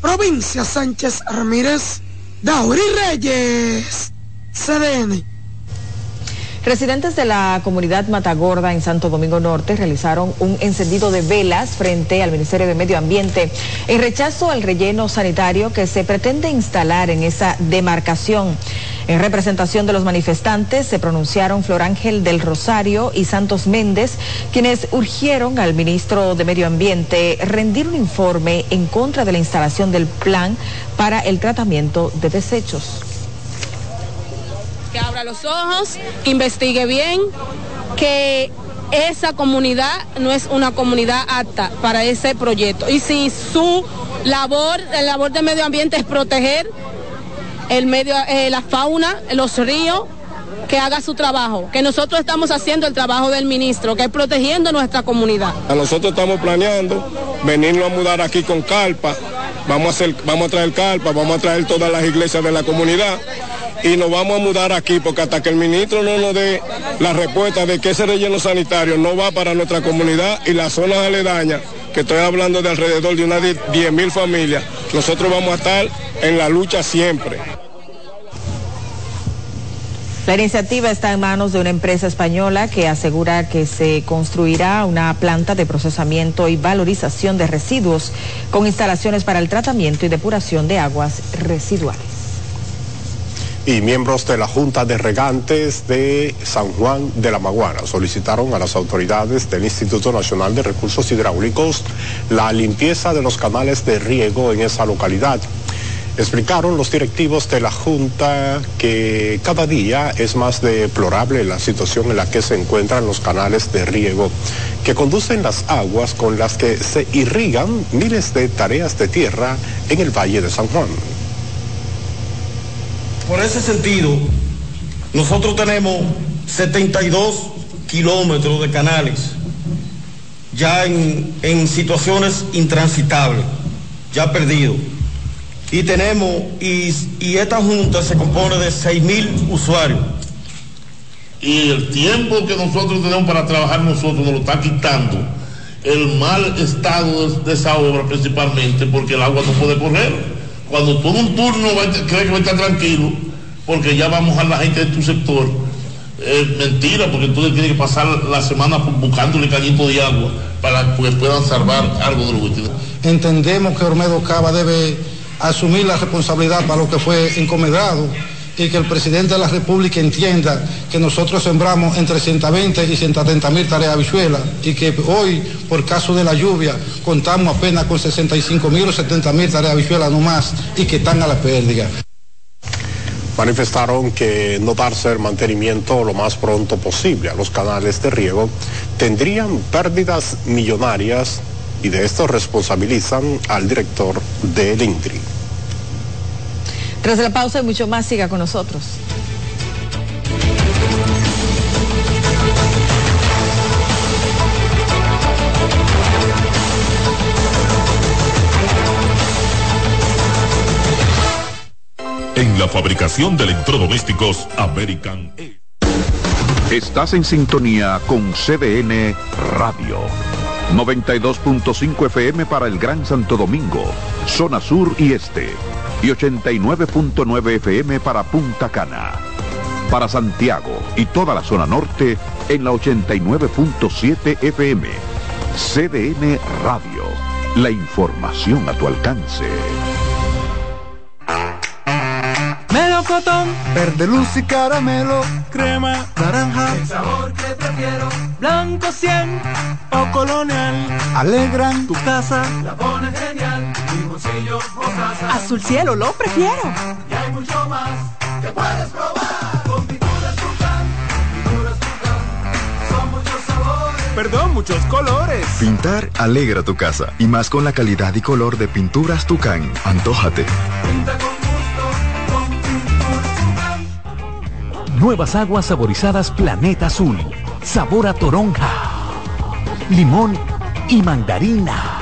provincia Sánchez Ramírez, Dauri Reyes, CDN. Residentes de la comunidad Matagorda en Santo Domingo Norte realizaron un encendido de velas frente al Ministerio de Medio Ambiente en rechazo al relleno sanitario que se pretende instalar en esa demarcación. En representación de los manifestantes se pronunciaron Flor Ángel del Rosario y Santos Méndez, quienes urgieron al ministro de Medio Ambiente rendir un informe en contra de la instalación del plan para el tratamiento de desechos los ojos, investigue bien, que esa comunidad no es una comunidad apta para ese proyecto. Y si su labor, la labor de medio ambiente es proteger el medio, eh, la fauna, los ríos, que haga su trabajo, que nosotros estamos haciendo el trabajo del ministro, que es protegiendo nuestra comunidad. Nosotros estamos planeando venirnos a mudar aquí con carpa, vamos a, hacer, vamos a traer carpa, vamos a traer todas las iglesias de la comunidad y nos vamos a mudar aquí porque hasta que el ministro no nos dé la respuesta de que ese relleno sanitario no va para nuestra comunidad y las zonas aledañas, que estoy hablando de alrededor de unas 10 mil familias, nosotros vamos a estar en la lucha siempre. La iniciativa está en manos de una empresa española que asegura que se construirá una planta de procesamiento y valorización de residuos con instalaciones para el tratamiento y depuración de aguas residuales y miembros de la Junta de Regantes de San Juan de la Maguana solicitaron a las autoridades del Instituto Nacional de Recursos Hidráulicos la limpieza de los canales de riego en esa localidad. Explicaron los directivos de la Junta que cada día es más deplorable la situación en la que se encuentran los canales de riego que conducen las aguas con las que se irrigan miles de tareas de tierra en el Valle de San Juan. Por ese sentido, nosotros tenemos 72 kilómetros de canales ya en, situaciones intransitables, ya perdidos. Y tenemos, y, y esta junta se compone de 6 mil usuarios. Y el tiempo que nosotros tenemos para trabajar nosotros nos lo está quitando el mal estado de esa obra principalmente porque el agua no puede correr cuando todo un turno cree que va a estar tranquilo, porque ya vamos a la gente de tu sector, es mentira, porque tú tienes que pasar la semana buscándole cañito de agua para que puedan salvar algo de lo que Entendemos que Ormedo Cava debe asumir la responsabilidad para lo que fue encomendado y que el presidente de la República entienda que nosotros sembramos entre 120 y 130 mil tareas habichuelas y que hoy, por caso de la lluvia, contamos apenas con 65 mil o 70 mil tareas habichuelas no más y que están a la pérdida. Manifestaron que no darse el mantenimiento lo más pronto posible a los canales de riego tendrían pérdidas millonarias y de esto responsabilizan al director del INDRI. Tras la pausa y mucho más, siga con nosotros. En la fabricación de electrodomésticos American. Estás en sintonía con CDN Radio. 92.5 FM para el Gran Santo Domingo, zona sur y este y 89.9 FM para Punta Cana. Para Santiago y toda la zona norte en la 89.7 FM. CDN Radio. La información a tu alcance. melocotón, verde luz y caramelo, crema, naranja, el sabor que prefiero, blanco 100 o colonial, alegran tu casa, la pones genial, limoncillo, mostaza, azul cielo lo prefiero, y hay mucho más que puedes probar, con pinturas Tucán, pinturas Tucán, son muchos sabores, perdón, muchos colores. Pintar alegra tu casa, y más con la calidad y color de pinturas Tucán, antójate. pinta con gusto, con pinturas Tucán. Nuevas aguas saborizadas Planeta Azul. Sabor a toronja, limón y mandarina.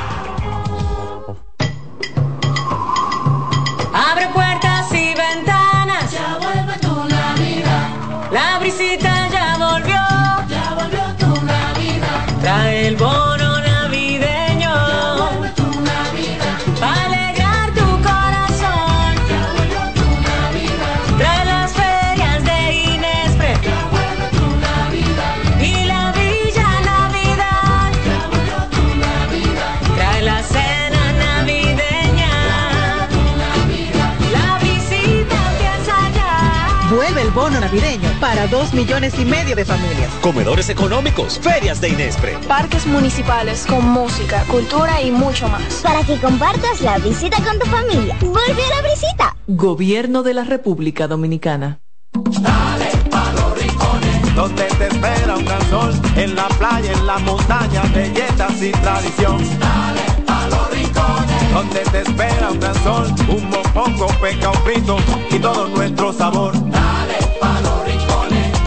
Navideño para dos millones y medio de familias. Comedores económicos, ferias de Inespre. Parques municipales con música, cultura y mucho más. Para que compartas la visita con tu familia. Vuelve a la visita. Gobierno de la República Dominicana. dale pa' los rincones, Donde te espera un gran sol, en la playa, en la montaña, belletas y tradición. dale pa' los rincones, Donde te espera un gran sol, un mopongo, peca, un frito y todo nuestro sabor.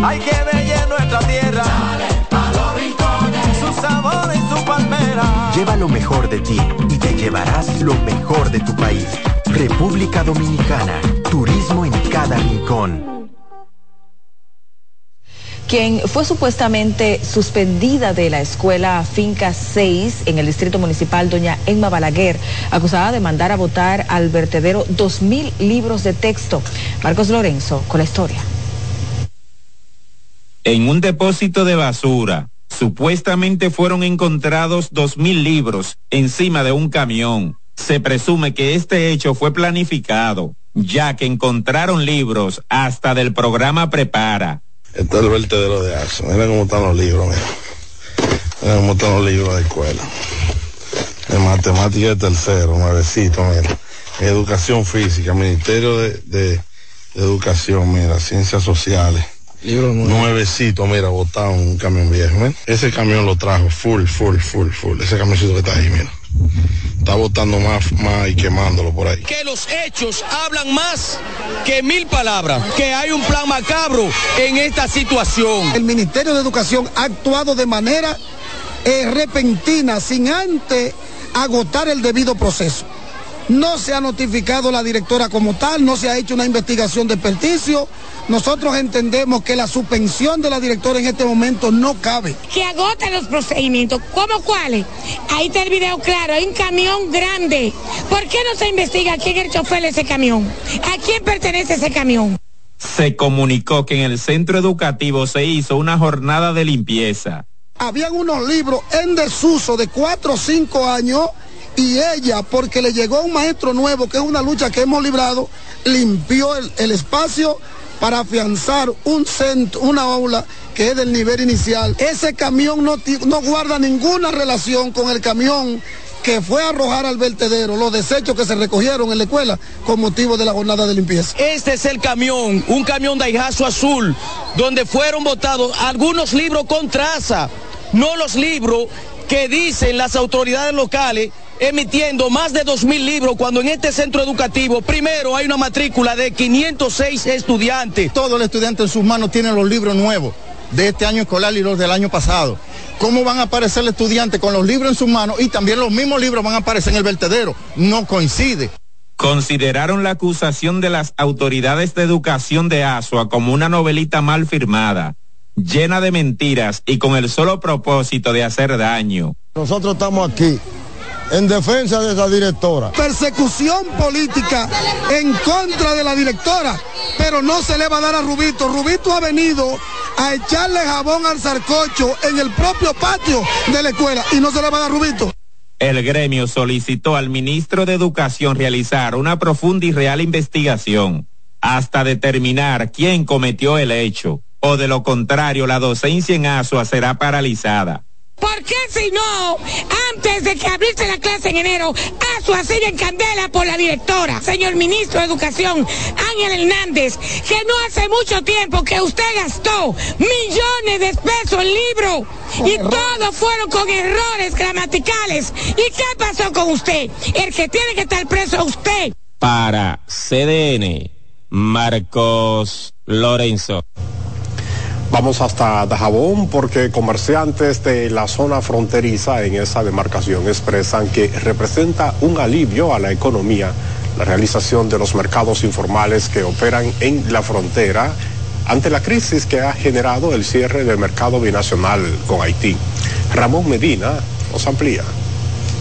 Hay que bella nuestra tierra, dale pa' los rincones, su sabor y su palmera. Lleva lo mejor de ti y te llevarás lo mejor de tu país. República Dominicana. Turismo en cada rincón. quien fue supuestamente suspendida de la escuela Finca 6 en el distrito municipal, doña Emma Balaguer, acusada de mandar a votar al vertedero 2.000 libros de texto. Marcos Lorenzo con la historia. En un depósito de basura, supuestamente fueron encontrados 2.000 libros encima de un camión. Se presume que este hecho fue planificado, ya que encontraron libros hasta del programa Prepara. Este es el vertedero de Aso. Mira cómo están los libros, mira. Mira cómo están los libros de escuela. De matemática de tercero, nuevecito, mira. Educación física, Ministerio de Educación, mira, Ciencias Sociales. Libro Nuevecito, mira, botado un camión viejo. Ese camión lo trajo, full, full, full, full. Ese camioncito que está ahí, mira. Está botando más, más y quemándolo por ahí. que los hechos hablan más que mil palabras, que hay un plan macabro en esta situación. El Ministerio de Educación ha actuado de manera eh, repentina, sin antes agotar el debido proceso. No se ha notificado la directora como tal, no se ha hecho una investigación de experticio. Nosotros entendemos que la suspensión de la directora en este momento no cabe. que agotan los procedimientos. ¿Cómo cuáles? Ahí está el video claro, hay un camión grande. ¿Por qué no se investiga quién es el chofer de ese camión? ¿A quién pertenece ese camión? Se comunicó que en el centro educativo se hizo una jornada de limpieza. Habían unos libros en desuso de cuatro o cinco años y ella, porque le llegó un maestro nuevo, que es una lucha que hemos librado, limpió el, el espacio para afianzar un centro, una aula que es del nivel inicial. Ese camión no, no guarda ninguna relación con el camión que fue a arrojar al vertedero los desechos que se recogieron en la escuela con motivo de la jornada de limpieza. Este es el camión, un camión de Daihatsu azul, donde fueron votados algunos libros con traza, no los libros que dicen las autoridades locales emitiendo más de 2.000 libros cuando en este centro educativo primero hay una matrícula de 506 estudiantes. Todo el estudiante en sus manos tiene los libros nuevos de este año escolar y los del año pasado. ¿Cómo van a aparecer el estudiante con los libros en sus manos y también los mismos libros van a aparecer en el vertedero? No coincide. Consideraron la acusación de las autoridades de educación de Asua como una novelita mal firmada, llena de mentiras y con el solo propósito de hacer daño. Nosotros estamos aquí en defensa de esa directora. Persecución política en contra de la directora, pero no se le va a dar a Rubito. Rubito ha venido a echarle jabón al zarcocho en el propio patio de la escuela y no se le va a dar rubito. El gremio solicitó al ministro de Educación realizar una profunda y real investigación hasta determinar quién cometió el hecho, o de lo contrario la docencia en Asua será paralizada. ¿Por qué si no, antes de que abriese la clase en enero, Asua sigue en candela por la directora, señor ministro de Educación, Ángel Hernández, que no hace mucho tiempo que usted gastó millones de pesos en libro y todos fueron con errores gramaticales. ¿Y qué pasó con usted? El que tiene que estar preso es usted. Para CDN, Marcos Lorenzo. Vamos hasta Dajabón porque comerciantes de la zona fronteriza en esa demarcación expresan que representa un alivio a la economía la realización de los mercados informales que operan en la frontera ante la crisis que ha generado el cierre del mercado binacional con Haití. Ramón Medina nos amplía.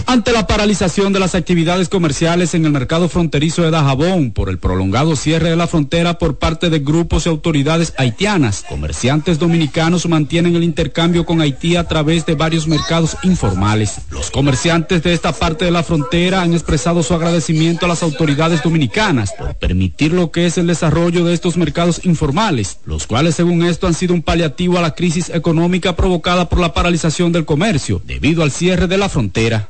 Ante la paralización de las actividades comerciales en el mercado fronterizo de Dajabón por el prolongado cierre de la frontera por parte de grupos y autoridades haitianas, comerciantes dominicanos mantienen el intercambio con Haití a través de varios mercados informales. Los comerciantes de esta parte de la frontera han expresado su agradecimiento a las autoridades dominicanas por permitir lo que es el desarrollo de estos mercados informales, los cuales según esto han sido un paliativo a la crisis económica provocada por la paralización del comercio debido al cierre de la frontera.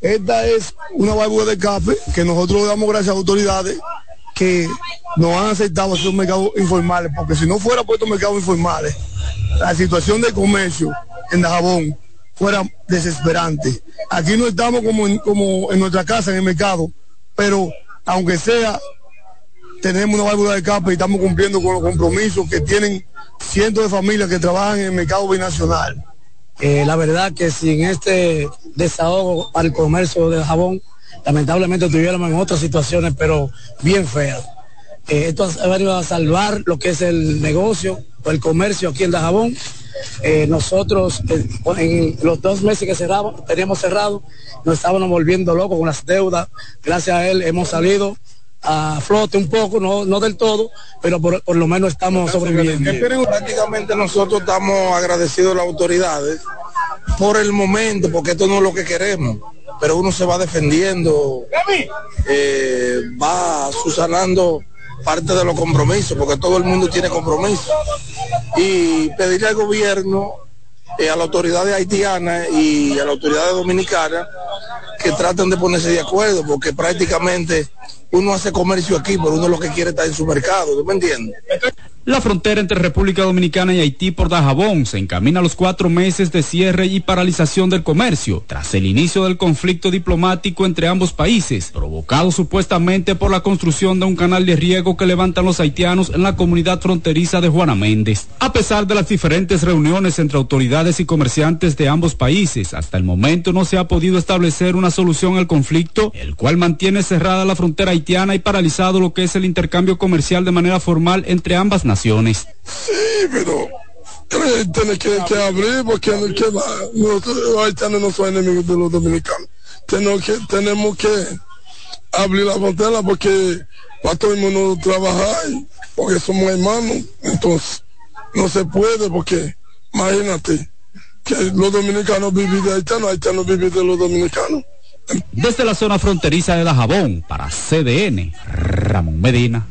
Esta es una válvula de café que nosotros damos gracias a autoridades que nos han aceptado estos mercados informales, porque si no fuera por estos mercados informales, la situación del comercio en Dajabón fuera desesperante. Aquí no estamos como en, como en nuestra casa, en el mercado, pero aunque sea, tenemos una válvula de café y estamos cumpliendo con los compromisos que tienen cientos de familias que trabajan en el mercado binacional. Eh, la verdad que sin este desahogo el comercio de jabón, lamentablemente tuviéramos en otras situaciones, pero bien feas. Eh, esto ha venido a salvar lo que es el negocio o el comercio aquí en Dajabón. Eh, nosotros eh, en los dos meses que cerramos, teníamos cerrado, nos estábamos volviendo locos con las deudas. Gracias a él hemos salido a flote un poco, no, no del todo, pero por, por lo menos estamos sobreviviendo. Prácticamente nosotros estamos agradecidos a las autoridades por el momento, porque esto no es lo que queremos, pero uno se va defendiendo, eh, va susanando parte de los compromisos, porque todo el mundo tiene compromiso. Y pedirle al gobierno, eh, a la autoridad haitiana y a la autoridad dominicana que traten de ponerse de acuerdo, porque prácticamente uno hace comercio aquí, pero uno lo que quiere está en su mercado, ¿tú me entiendes? La frontera entre República Dominicana y Haití por Dajabón se encamina a los cuatro meses de cierre y paralización del comercio tras el inicio del conflicto diplomático entre ambos países, provocado supuestamente por la construcción de un canal de riego que levantan los haitianos en la comunidad fronteriza de Juana Méndez. A pesar de las diferentes reuniones entre autoridades y comerciantes de ambos países, hasta el momento no se ha podido establecer una solución al conflicto, el cual mantiene cerrada la frontera haitiana y paralizado lo que es el intercambio comercial de manera formal entre ambas naciones. Sí, pero tiene que, que abrir porque nosotros los haitianos no son enemigos de los dominicanos. Tenemos que, tenemos que abrir la frontera porque para todo el mundo trabajar, porque somos hermanos, entonces no se puede porque imagínate que los dominicanos viven de haitianos, haitianos viven de los dominicanos. Desde la zona fronteriza de Dajabón, para CDN, Ramón Medina.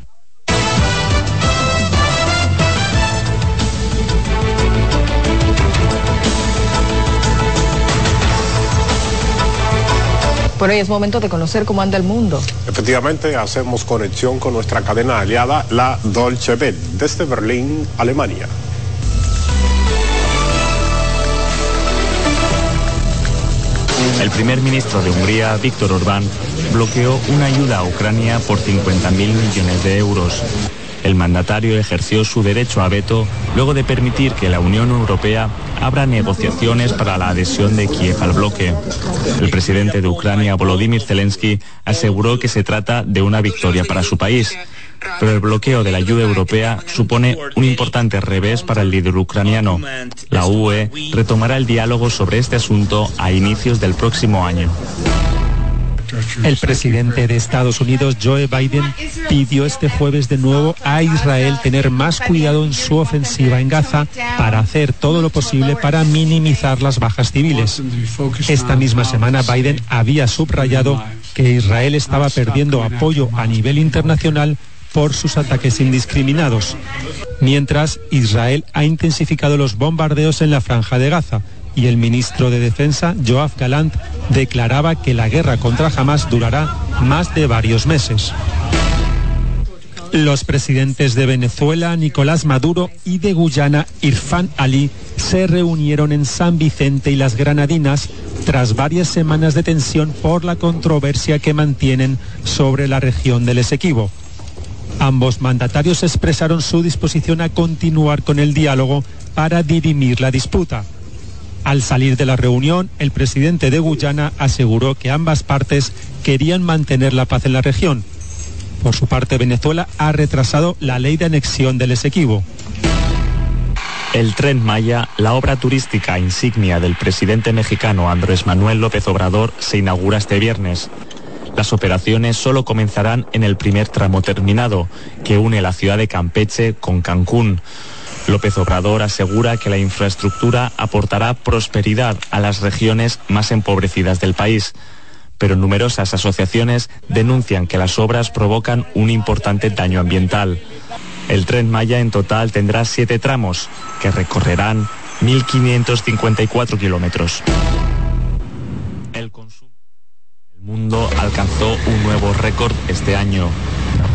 Por hoy es momento de conocer cómo anda el mundo. Efectivamente, hacemos conexión con nuestra cadena aliada, la Dolce Welle, desde Berlín, Alemania. El primer ministro de Hungría, Víctor Orbán, bloqueó una ayuda a Ucrania por 50.000 millones de euros. El mandatario ejerció su derecho a veto luego de permitir que la Unión Europea abra negociaciones para la adhesión de Kiev al bloque. El presidente de Ucrania, Volodymyr Zelensky, aseguró que se trata de una victoria para su país. Pero el bloqueo de la ayuda europea supone un importante revés para el líder ucraniano. La UE retomará el diálogo sobre este asunto a inicios del próximo año. El presidente de Estados Unidos, Joe Biden, pidió este jueves de nuevo a Israel tener más cuidado en su ofensiva en Gaza para hacer todo lo posible para minimizar las bajas civiles. Esta misma semana Biden había subrayado que Israel estaba perdiendo apoyo a nivel internacional por sus ataques indiscriminados, mientras Israel ha intensificado los bombardeos en la franja de Gaza y el ministro de Defensa, Joab Galant, declaraba que la guerra contra Hamas durará más de varios meses. Los presidentes de Venezuela, Nicolás Maduro, y de Guyana, Irfan Ali, se reunieron en San Vicente y las Granadinas tras varias semanas de tensión por la controversia que mantienen sobre la región del Esequibo. Ambos mandatarios expresaron su disposición a continuar con el diálogo para dirimir la disputa. Al salir de la reunión, el presidente de Guyana aseguró que ambas partes querían mantener la paz en la región. Por su parte, Venezuela ha retrasado la ley de anexión del Esequibo. El tren Maya, la obra turística insignia del presidente mexicano Andrés Manuel López Obrador, se inaugura este viernes. Las operaciones solo comenzarán en el primer tramo terminado, que une la ciudad de Campeche con Cancún. López Obrador asegura que la infraestructura aportará prosperidad a las regiones más empobrecidas del país pero numerosas asociaciones denuncian que las obras provocan un importante daño ambiental. El tren Maya en total tendrá siete tramos que recorrerán 1.554 kilómetros. El consumo del mundo alcanzó un nuevo récord este año.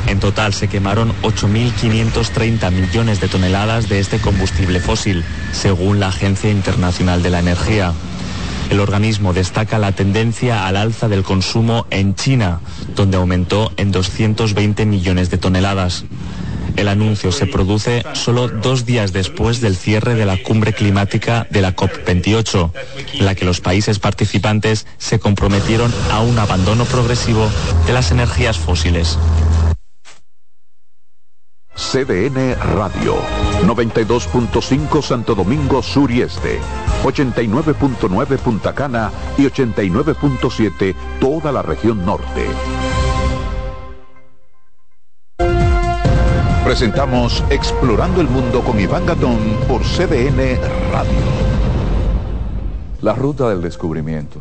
En total se quemaron 8.530 millones de toneladas de este combustible fósil, según la Agencia Internacional de la Energía. El organismo destaca la tendencia al alza del consumo en China, donde aumentó en 220 millones de toneladas. El anuncio se produce solo dos días después del cierre de la cumbre climática de la COP28, en la que los países participantes se comprometieron a un abandono progresivo de las energías fósiles. CDN Radio, 92.5 Santo Domingo Sur y Este, 89.9 Punta Cana y 89.7 toda la región norte. Presentamos Explorando el Mundo con Iván Gatón por CDN Radio. La ruta del descubrimiento.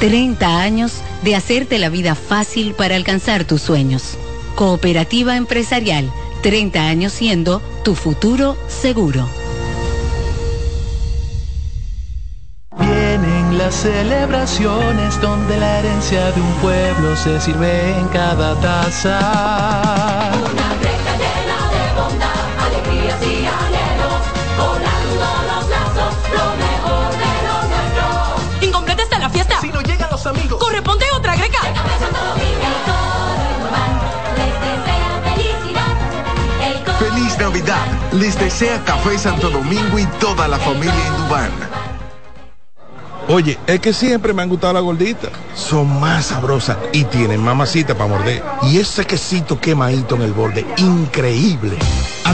30 años de hacerte la vida fácil para alcanzar tus sueños. Cooperativa Empresarial, 30 años siendo tu futuro seguro. Vienen las celebraciones donde la herencia de un pueblo se sirve en cada taza. Amigos. Corresponde otra greca. Feliz Navidad. Les desea Café Santo Domingo y toda la familia Indubán. Oye, es que siempre me han gustado las gorditas. Son más sabrosas y tienen mamacita para morder. Y ese quesito quemadito en el borde, increíble.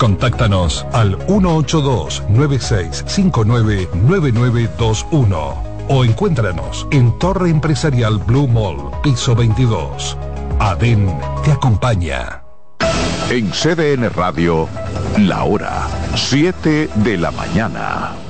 Contáctanos al 182-9659-9921 o encuéntranos en Torre Empresarial Blue Mall, piso 22. ADEN te acompaña. En CDN Radio, la hora 7 de la mañana.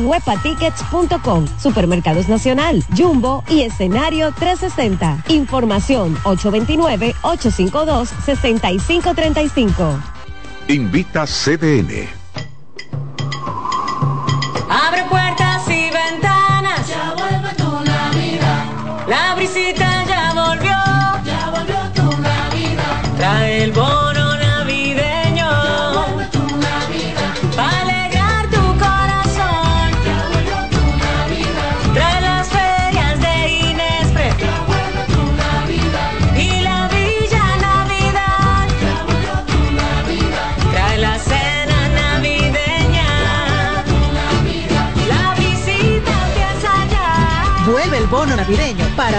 webatickets.com, Supermercados Nacional, Jumbo y Escenario 360. Información 829-852-6535. Invita CDN. Abre puertas y ventanas. Ya vuelve tu Navidad. La brisita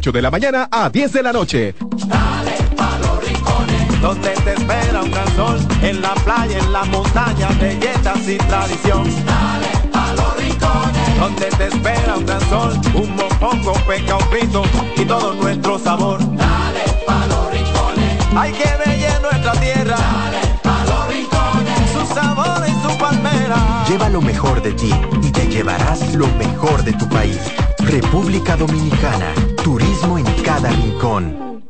de la mañana a 10 de la noche. Donde te espera un gran sol, en la playa, en la montaña, belletas y tradición. Dale a los rincones. Donde te espera un gran sol, un mopongo, peca, un pito y todo nuestro sabor. Dale a los rincones. Hay que bella nuestra tierra. Dale a los rincones. Su sabor y su palmera. Lleva lo mejor de ti llevarás lo mejor de tu país. República Dominicana. Turismo en cada rincón.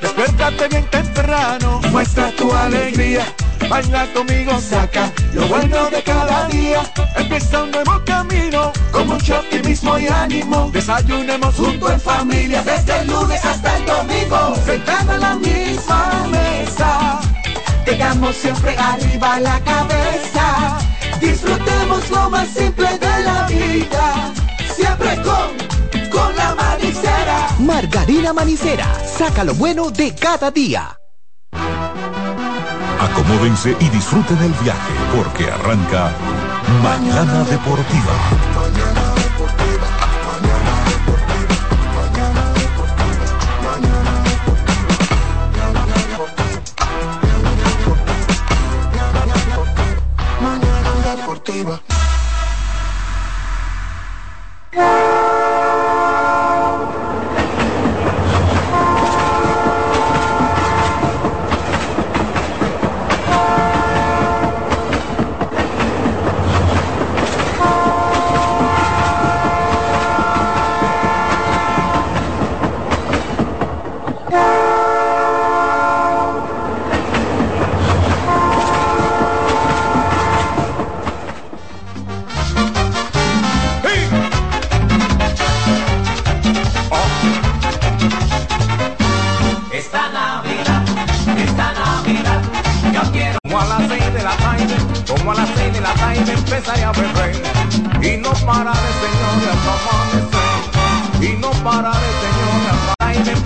Despiértate bien temprano, muestra tu alegría. Baila conmigo, saca lo bueno de cada día. Empieza un nuevo camino, con mucho optimismo y ánimo. Desayunemos junto en familia, desde el lunes hasta el domingo. Sentado en la misma mesa, tengamos siempre arriba la cabeza. Disfrutemos lo más simple de la vida, siempre con, con la manicera. Margarina Manicera, saca lo bueno de cada día. Acomódense y disfruten el viaje porque arranca Mañana Deportiva. Deportiva. Como a las seis de la tarde empezaré a beber. Y no pararé, señores, hasta amanecer Y no pararé, señores, hasta